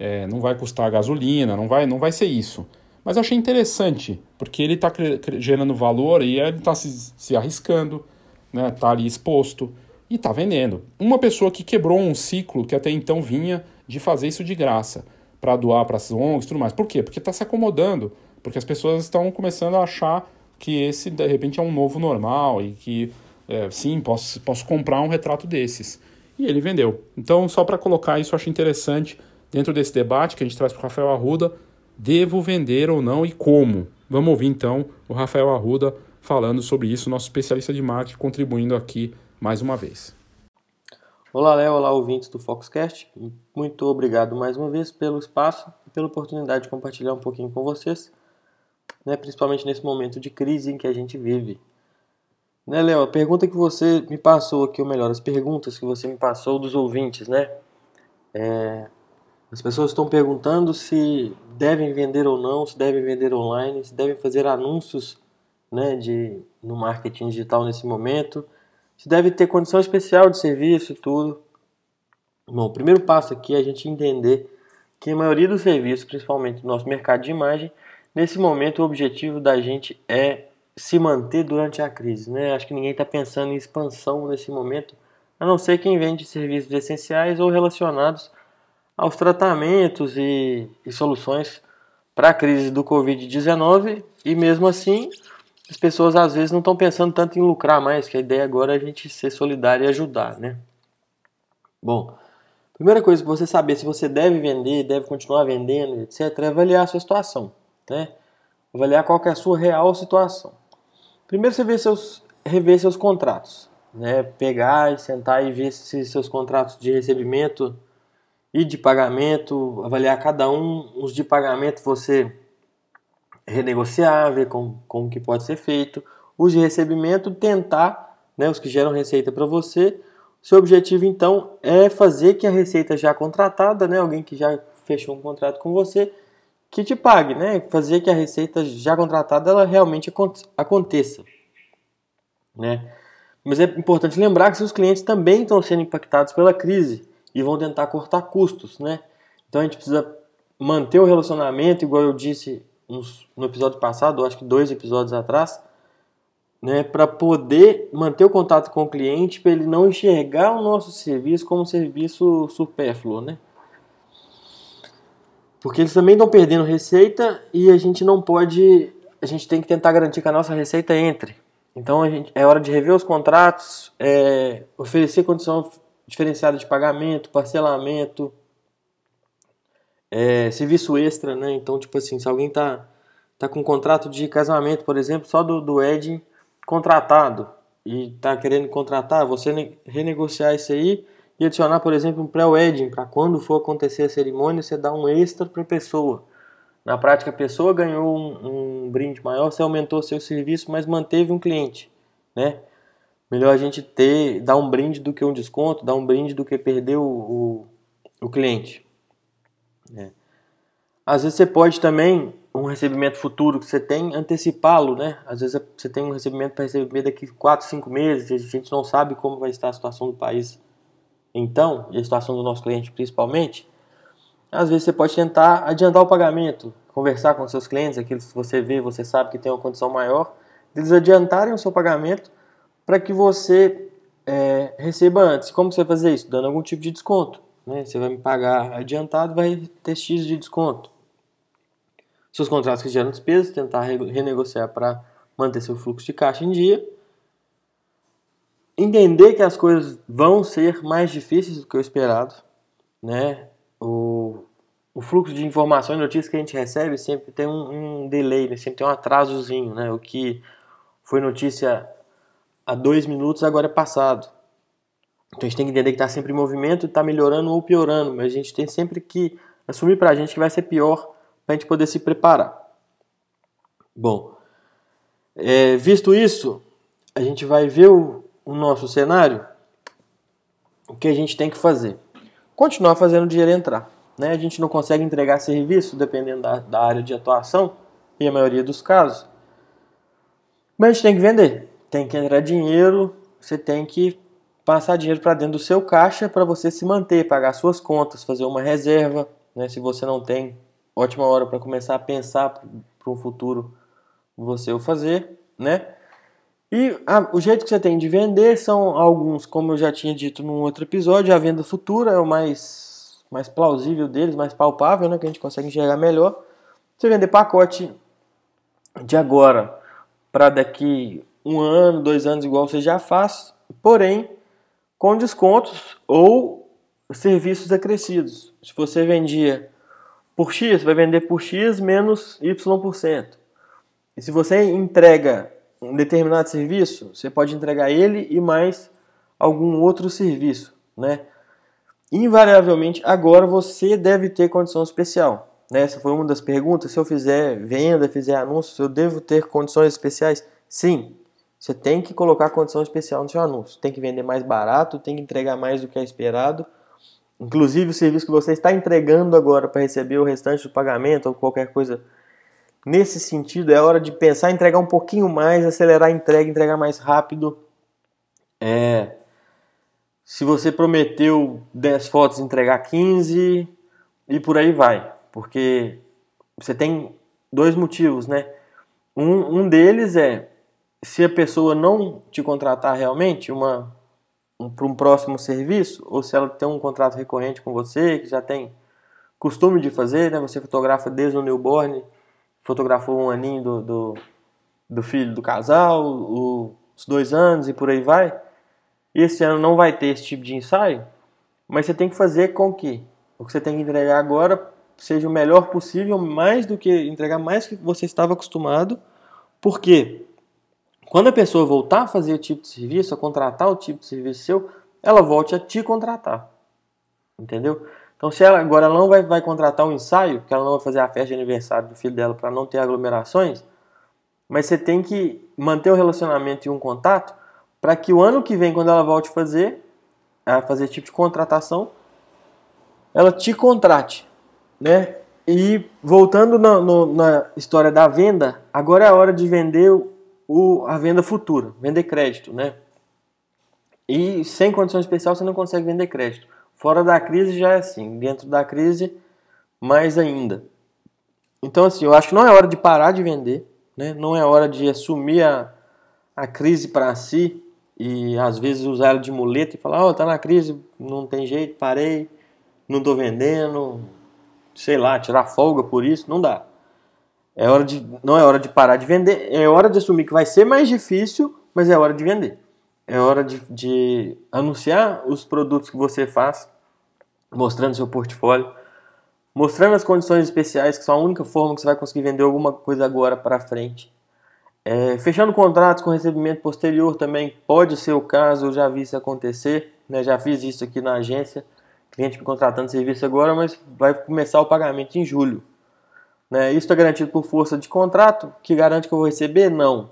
É, não vai custar gasolina, não vai, não vai ser isso. Mas eu achei interessante, porque ele está gerando valor e ele está se, se arriscando, né? Tá ali exposto e está vendendo. Uma pessoa que quebrou um ciclo que até então vinha de fazer isso de graça para doar para as ONGs e tudo mais. Por quê? Porque está se acomodando, porque as pessoas estão começando a achar que esse, de repente, é um novo normal e que, é, sim, posso, posso comprar um retrato desses. E ele vendeu. Então, só para colocar isso, eu acho interessante, dentro desse debate que a gente traz para o Rafael Arruda, devo vender ou não e como? Vamos ouvir, então, o Rafael Arruda falando sobre isso, nosso especialista de marketing, contribuindo aqui mais uma vez. Olá, Léo. Olá, ouvintes do Foxcast. Muito obrigado mais uma vez pelo espaço e pela oportunidade de compartilhar um pouquinho com vocês né, principalmente nesse momento de crise em que a gente vive. Né, Léo? A pergunta que você me passou aqui, ou melhor, as perguntas que você me passou dos ouvintes, né? É, as pessoas estão perguntando se devem vender ou não, se devem vender online, se devem fazer anúncios né, de, no marketing digital nesse momento, se deve ter condição especial de serviço e tudo. Bom, o primeiro passo aqui é a gente entender que a maioria dos serviços, principalmente no nosso mercado de imagem, nesse momento o objetivo da gente é se manter durante a crise. Né? Acho que ninguém está pensando em expansão nesse momento, a não ser quem vende serviços essenciais ou relacionados aos tratamentos e, e soluções para a crise do Covid-19 e mesmo assim as pessoas às vezes não estão pensando tanto em lucrar mais, que a ideia agora é a gente ser solidário e ajudar, né? Bom, primeira coisa para você saber se você deve vender, deve continuar vendendo, etc, é avaliar a sua situação, né? Avaliar qual é a sua real situação. Primeiro você vê seus, rever seus contratos, né? Pegar e sentar e ver se seus contratos de recebimento e de pagamento, avaliar cada um, os de pagamento você renegociar, ver como, como que pode ser feito. Os de recebimento, tentar, né, os que geram receita para você. Seu objetivo, então, é fazer que a receita já contratada, né, alguém que já fechou um contrato com você, que te pague, né, fazer que a receita já contratada ela realmente aconteça. Né? Mas é importante lembrar que seus clientes também estão sendo impactados pela crise e vão tentar cortar custos, né? Então a gente precisa manter o relacionamento, igual eu disse uns, no episódio passado, acho que dois episódios atrás, né, para poder manter o contato com o cliente, para ele não enxergar o nosso serviço como um serviço supérfluo, né? Porque eles também estão perdendo receita e a gente não pode, a gente tem que tentar garantir que a nossa receita entre. Então a gente, é hora de rever os contratos, é, oferecer condição diferenciada de pagamento, parcelamento, é, serviço extra, né? Então, tipo assim, se alguém tá, tá com um contrato de casamento, por exemplo, só do, do Ed contratado e tá querendo contratar, você renegociar isso aí e adicionar, por exemplo, um pré-wedding, para quando for acontecer a cerimônia, você dá um extra para a pessoa. Na prática, a pessoa ganhou um, um, brinde maior, você aumentou seu serviço, mas manteve um cliente, né? Melhor a gente ter, dar um brinde do que um desconto, dar um brinde do que perder o, o, o cliente. É. Às vezes você pode também, um recebimento futuro que você tem, antecipá-lo, né? Às vezes você tem um recebimento para receber daqui 4, 5 meses, a gente não sabe como vai estar a situação do país então, e a situação do nosso cliente principalmente. Às vezes você pode tentar adiantar o pagamento, conversar com seus clientes, aqueles que você vê, você sabe que tem uma condição maior, eles adiantarem o seu pagamento para que você é, receba antes. Como você vai fazer isso? Dando algum tipo de desconto. Né? Você vai me pagar adiantado, vai ter X de desconto. Seus contratos que geram despesas, tentar renegociar para manter seu fluxo de caixa em dia. Entender que as coisas vão ser mais difíceis do que o esperado. Né? O, o fluxo de informação e notícias que a gente recebe sempre tem um, um delay, né? sempre tem um atrasozinho. Né? O que foi notícia há dois minutos agora é passado. Então a gente tem que entender que está sempre em movimento, está melhorando ou piorando, mas a gente tem sempre que assumir para a gente que vai ser pior para a gente poder se preparar. Bom, é, visto isso, a gente vai ver o, o nosso cenário, o que a gente tem que fazer? Continuar fazendo o dinheiro entrar. Né? A gente não consegue entregar serviço, dependendo da, da área de atuação, e a maioria dos casos, mas a gente tem que vender, tem que entrar dinheiro, você tem que passar dinheiro para dentro do seu caixa para você se manter, pagar suas contas, fazer uma reserva, né? Se você não tem, ótima hora para começar a pensar para o futuro você o fazer, né? E a, o jeito que você tem de vender são alguns, como eu já tinha dito num outro episódio, a venda futura é o mais, mais plausível deles, mais palpável, né? Que a gente consegue enxergar melhor. Você vender pacote de agora para daqui um ano, dois anos, igual você já faz, porém com descontos ou serviços acrescidos. Se você vendia por X, vai vender por X menos Y%. E se você entrega um determinado serviço, você pode entregar ele e mais algum outro serviço, né? Invariavelmente, agora você deve ter condição especial. Né? Essa foi uma das perguntas. Se eu fizer venda, fizer anúncios, eu devo ter condições especiais? Sim. Você tem que colocar condição especial no seu anúncio. Tem que vender mais barato, tem que entregar mais do que é esperado. Inclusive o serviço que você está entregando agora para receber o restante do pagamento ou qualquer coisa nesse sentido, é hora de pensar em entregar um pouquinho mais, acelerar a entrega, entregar mais rápido. É, se você prometeu 10 fotos, entregar 15 e por aí vai. Porque você tem dois motivos, né? Um, um deles é se a pessoa não te contratar realmente uma, um, para um próximo serviço, ou se ela tem um contrato recorrente com você, que já tem costume de fazer, né? Você fotografa desde o newborn, fotografou um aninho do, do, do filho do casal, o, os dois anos e por aí vai. Esse ano não vai ter esse tipo de ensaio, mas você tem que fazer com que o que você tem que entregar agora seja o melhor possível, mais do que entregar mais que você estava acostumado, porque quando a pessoa voltar a fazer o tipo de serviço, a contratar o tipo de serviço seu, ela volte a te contratar. Entendeu? Então, se ela agora ela não vai, vai contratar um ensaio, que ela não vai fazer a festa de aniversário do filho dela para não ter aglomerações, mas você tem que manter o relacionamento e um contato para que o ano que vem, quando ela volte a fazer, a fazer tipo de contratação, ela te contrate, né? E voltando na, no, na história da venda, agora é a hora de vender o, a venda futura, vender crédito, né? E sem condição especial você não consegue vender crédito. Fora da crise já é assim, dentro da crise mais ainda. Então assim, eu acho que não é hora de parar de vender, né? Não é hora de assumir a, a crise para si e às vezes usar ela de muleta e falar, ó, oh, tá na crise, não tem jeito, parei, não tô vendendo, sei lá, tirar folga por isso, não dá. É hora de, não é hora de parar de vender, é hora de assumir que vai ser mais difícil, mas é hora de vender. É hora de, de anunciar os produtos que você faz, mostrando seu portfólio, mostrando as condições especiais, que são a única forma que você vai conseguir vender alguma coisa agora para frente. É, fechando contratos com recebimento posterior também pode ser o caso, eu já vi isso acontecer, né, já fiz isso aqui na agência, cliente me contratando serviço agora, mas vai começar o pagamento em julho. Né? Isso está garantido por força de contrato, que garante que eu vou receber? Não.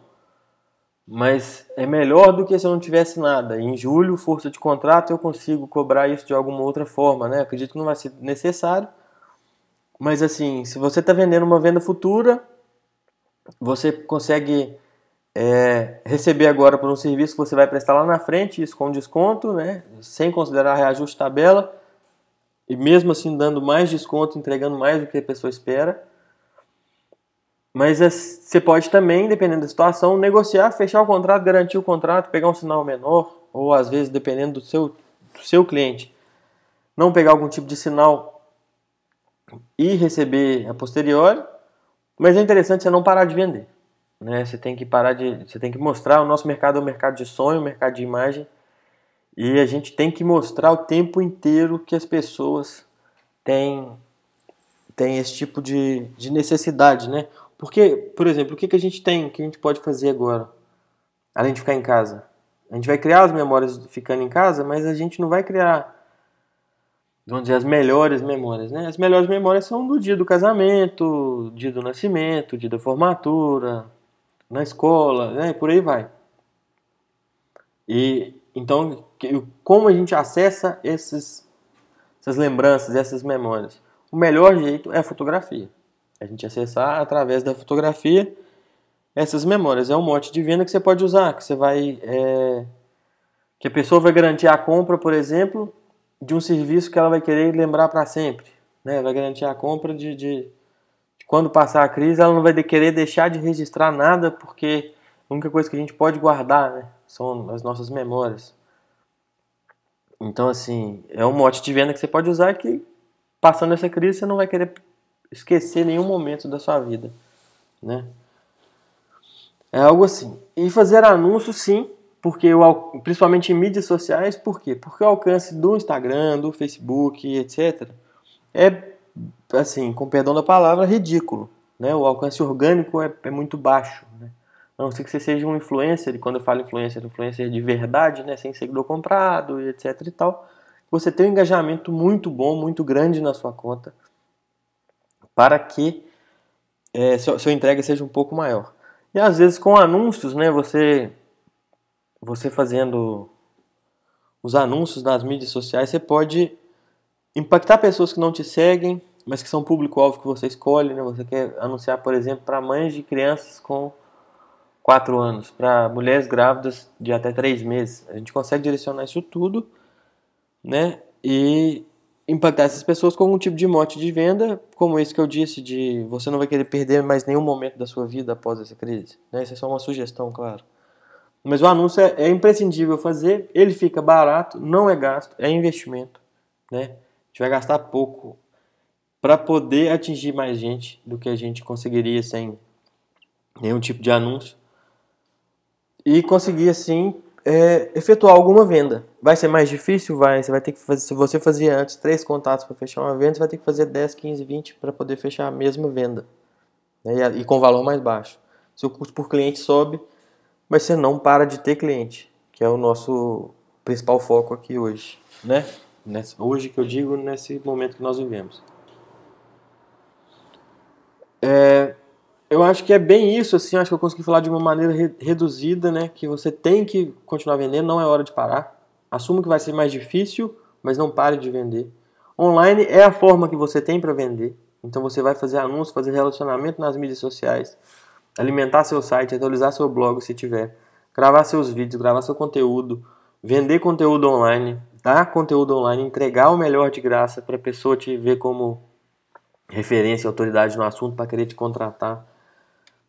Mas é melhor do que se eu não tivesse nada. Em julho, força de contrato, eu consigo cobrar isso de alguma outra forma. Né? Acredito que não vai ser necessário. Mas assim, se você está vendendo uma venda futura, você consegue é, receber agora por um serviço que você vai prestar lá na frente, isso com desconto, né? sem considerar reajuste tabela, e mesmo assim dando mais desconto, entregando mais do que a pessoa espera. Mas é, você pode também, dependendo da situação, negociar, fechar o contrato, garantir o contrato, pegar um sinal menor, ou às vezes, dependendo do seu, do seu cliente, não pegar algum tipo de sinal e receber a posteriori. Mas é interessante você não parar de vender. Né? Você tem que parar de. Você tem que mostrar. O nosso mercado é um mercado de sonho, um mercado de imagem. E a gente tem que mostrar o tempo inteiro que as pessoas têm, têm esse tipo de, de necessidade, né? Porque, por exemplo, o que, que a gente tem, que a gente pode fazer agora, além de ficar em casa? A gente vai criar as memórias ficando em casa, mas a gente não vai criar, vamos dizer, as melhores memórias, né? As melhores memórias são do dia do casamento, dia do nascimento, dia da formatura, na escola, né? Por aí vai. E então, como a gente acessa esses, essas lembranças, essas memórias? O melhor jeito é a fotografia. A gente acessar através da fotografia essas memórias. É um mote de venda que você pode usar, que você vai. É, que a pessoa vai garantir a compra, por exemplo, de um serviço que ela vai querer lembrar para sempre. Né? Vai garantir a compra de, de, de, quando passar a crise, ela não vai querer deixar de registrar nada, porque a única coisa que a gente pode guardar né? são as nossas memórias. Então, assim, é um mote de venda que você pode usar que, passando essa crise, você não vai querer esquecer nenhum momento da sua vida, né? É algo assim. E fazer anúncios, sim, porque eu, principalmente em mídias sociais, por quê? Porque o alcance do Instagram, do Facebook, etc., é, assim, com perdão da palavra, ridículo. Né? O alcance orgânico é, é muito baixo. Né? A não ser que você seja um influencer, e quando eu falo influencer, influencer de verdade, né? sem seguidor comprado, etc e tal, você tem um engajamento muito bom, muito grande na sua conta para que é, sua, sua entrega seja um pouco maior. E às vezes com anúncios, né, você, você fazendo os anúncios nas mídias sociais, você pode impactar pessoas que não te seguem, mas que são público-alvo que você escolhe. Né? Você quer anunciar, por exemplo, para mães de crianças com 4 anos, para mulheres grávidas de até 3 meses. A gente consegue direcionar isso tudo né? e impactar essas pessoas com algum tipo de mote de venda, como esse que eu disse, de você não vai querer perder mais nenhum momento da sua vida após essa crise. Né? Isso é só uma sugestão, claro. Mas o anúncio é, é imprescindível fazer, ele fica barato, não é gasto, é investimento. Né? A gente vai gastar pouco para poder atingir mais gente do que a gente conseguiria sem nenhum tipo de anúncio. E conseguir assim é, efetuar alguma venda. Vai ser mais difícil? Vai. Você vai ter que fazer, se você fazia antes três contatos para fechar uma venda, você vai ter que fazer 10, 15, 20 para poder fechar a mesma venda. Né? E, e com valor mais baixo. Seu custo por cliente sobe, mas você não para de ter cliente, que é o nosso principal foco aqui hoje, né? Nesse, hoje que eu digo, nesse momento que nós vivemos. É, eu acho que é bem isso, assim, acho que eu consegui falar de uma maneira re reduzida, né? Que você tem que continuar vendendo, não é hora de parar. Assuma que vai ser mais difícil, mas não pare de vender. Online é a forma que você tem para vender. Então você vai fazer anúncios, fazer relacionamento nas mídias sociais, alimentar seu site, atualizar seu blog se tiver, gravar seus vídeos, gravar seu conteúdo, vender conteúdo online, dar conteúdo online, entregar o melhor de graça para a pessoa te ver como referência, autoridade no assunto para querer te contratar.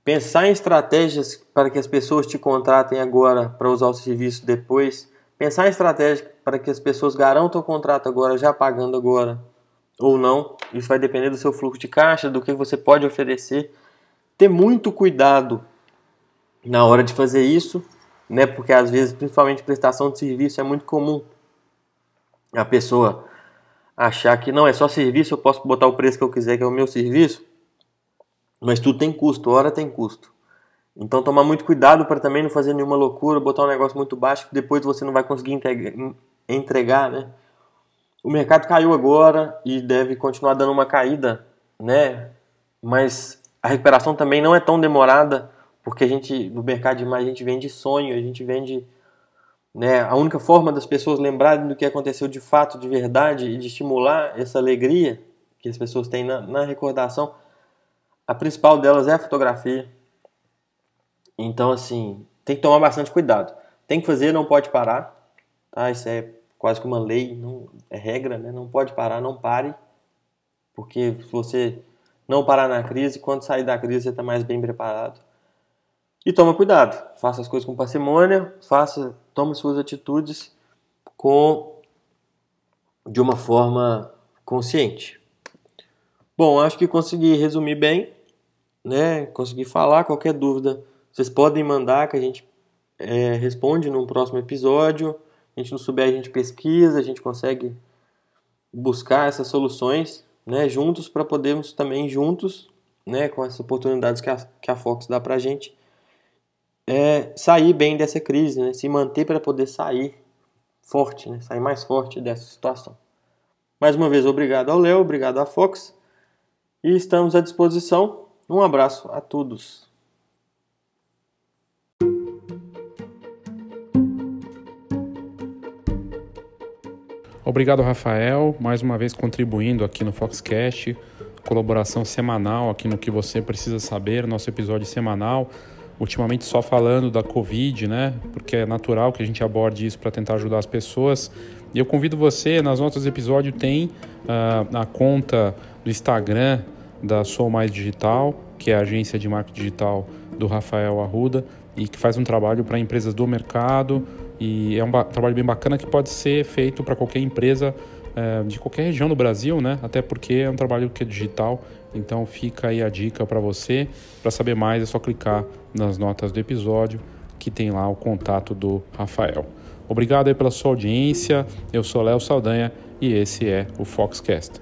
Pensar em estratégias para que as pessoas te contratem agora para usar o serviço depois. Pensar em estratégias para que as pessoas garantam o contrato agora, já pagando agora ou não. Isso vai depender do seu fluxo de caixa, do que você pode oferecer. Ter muito cuidado na hora de fazer isso, né? Porque às vezes, principalmente prestação de serviço, é muito comum a pessoa achar que não é só serviço, eu posso botar o preço que eu quiser, que é o meu serviço. Mas tudo tem custo, hora tem custo. Então tomar muito cuidado para também não fazer nenhuma loucura, botar um negócio muito baixo que depois você não vai conseguir entregar, né? O mercado caiu agora e deve continuar dando uma caída, né? Mas a recuperação também não é tão demorada, porque a gente no mercado de imagem a gente vende sonho, a gente vende né, a única forma das pessoas lembrarem do que aconteceu de fato, de verdade e de estimular essa alegria que as pessoas têm na, na recordação a principal delas é a fotografia. Então, assim, tem que tomar bastante cuidado. Tem que fazer, não pode parar. Tá? Isso é quase que uma lei, não, é regra, né? Não pode parar, não pare. Porque se você não parar na crise, quando sair da crise você está mais bem preparado. E toma cuidado, faça as coisas com parcimônia, faça, tome suas atitudes com de uma forma consciente. Bom, acho que consegui resumir bem né, conseguir falar qualquer dúvida, vocês podem mandar que a gente é, responde num próximo episódio. A gente não souber, a gente pesquisa, a gente consegue buscar essas soluções né, juntos para podermos também juntos, né, com essas oportunidades que a, que a Fox dá para a gente, é, sair bem dessa crise, né, se manter para poder sair forte, né, sair mais forte dessa situação. Mais uma vez, obrigado ao Léo, obrigado à Fox e estamos à disposição um abraço a todos. Obrigado, Rafael, mais uma vez contribuindo aqui no Foxcast, colaboração semanal aqui no que você precisa saber, nosso episódio semanal. Ultimamente só falando da Covid, né? Porque é natural que a gente aborde isso para tentar ajudar as pessoas. E eu convido você, nas notas do episódio tem uh, a conta do Instagram da Sou Mais Digital, que é a agência de marketing digital do Rafael Arruda e que faz um trabalho para empresas do mercado e é um trabalho bem bacana que pode ser feito para qualquer empresa é, de qualquer região do Brasil, né? Até porque é um trabalho que é digital, então fica aí a dica para você. Para saber mais é só clicar nas notas do episódio que tem lá o contato do Rafael. Obrigado aí pela sua audiência. Eu sou Léo Saldanha e esse é o Foxcast.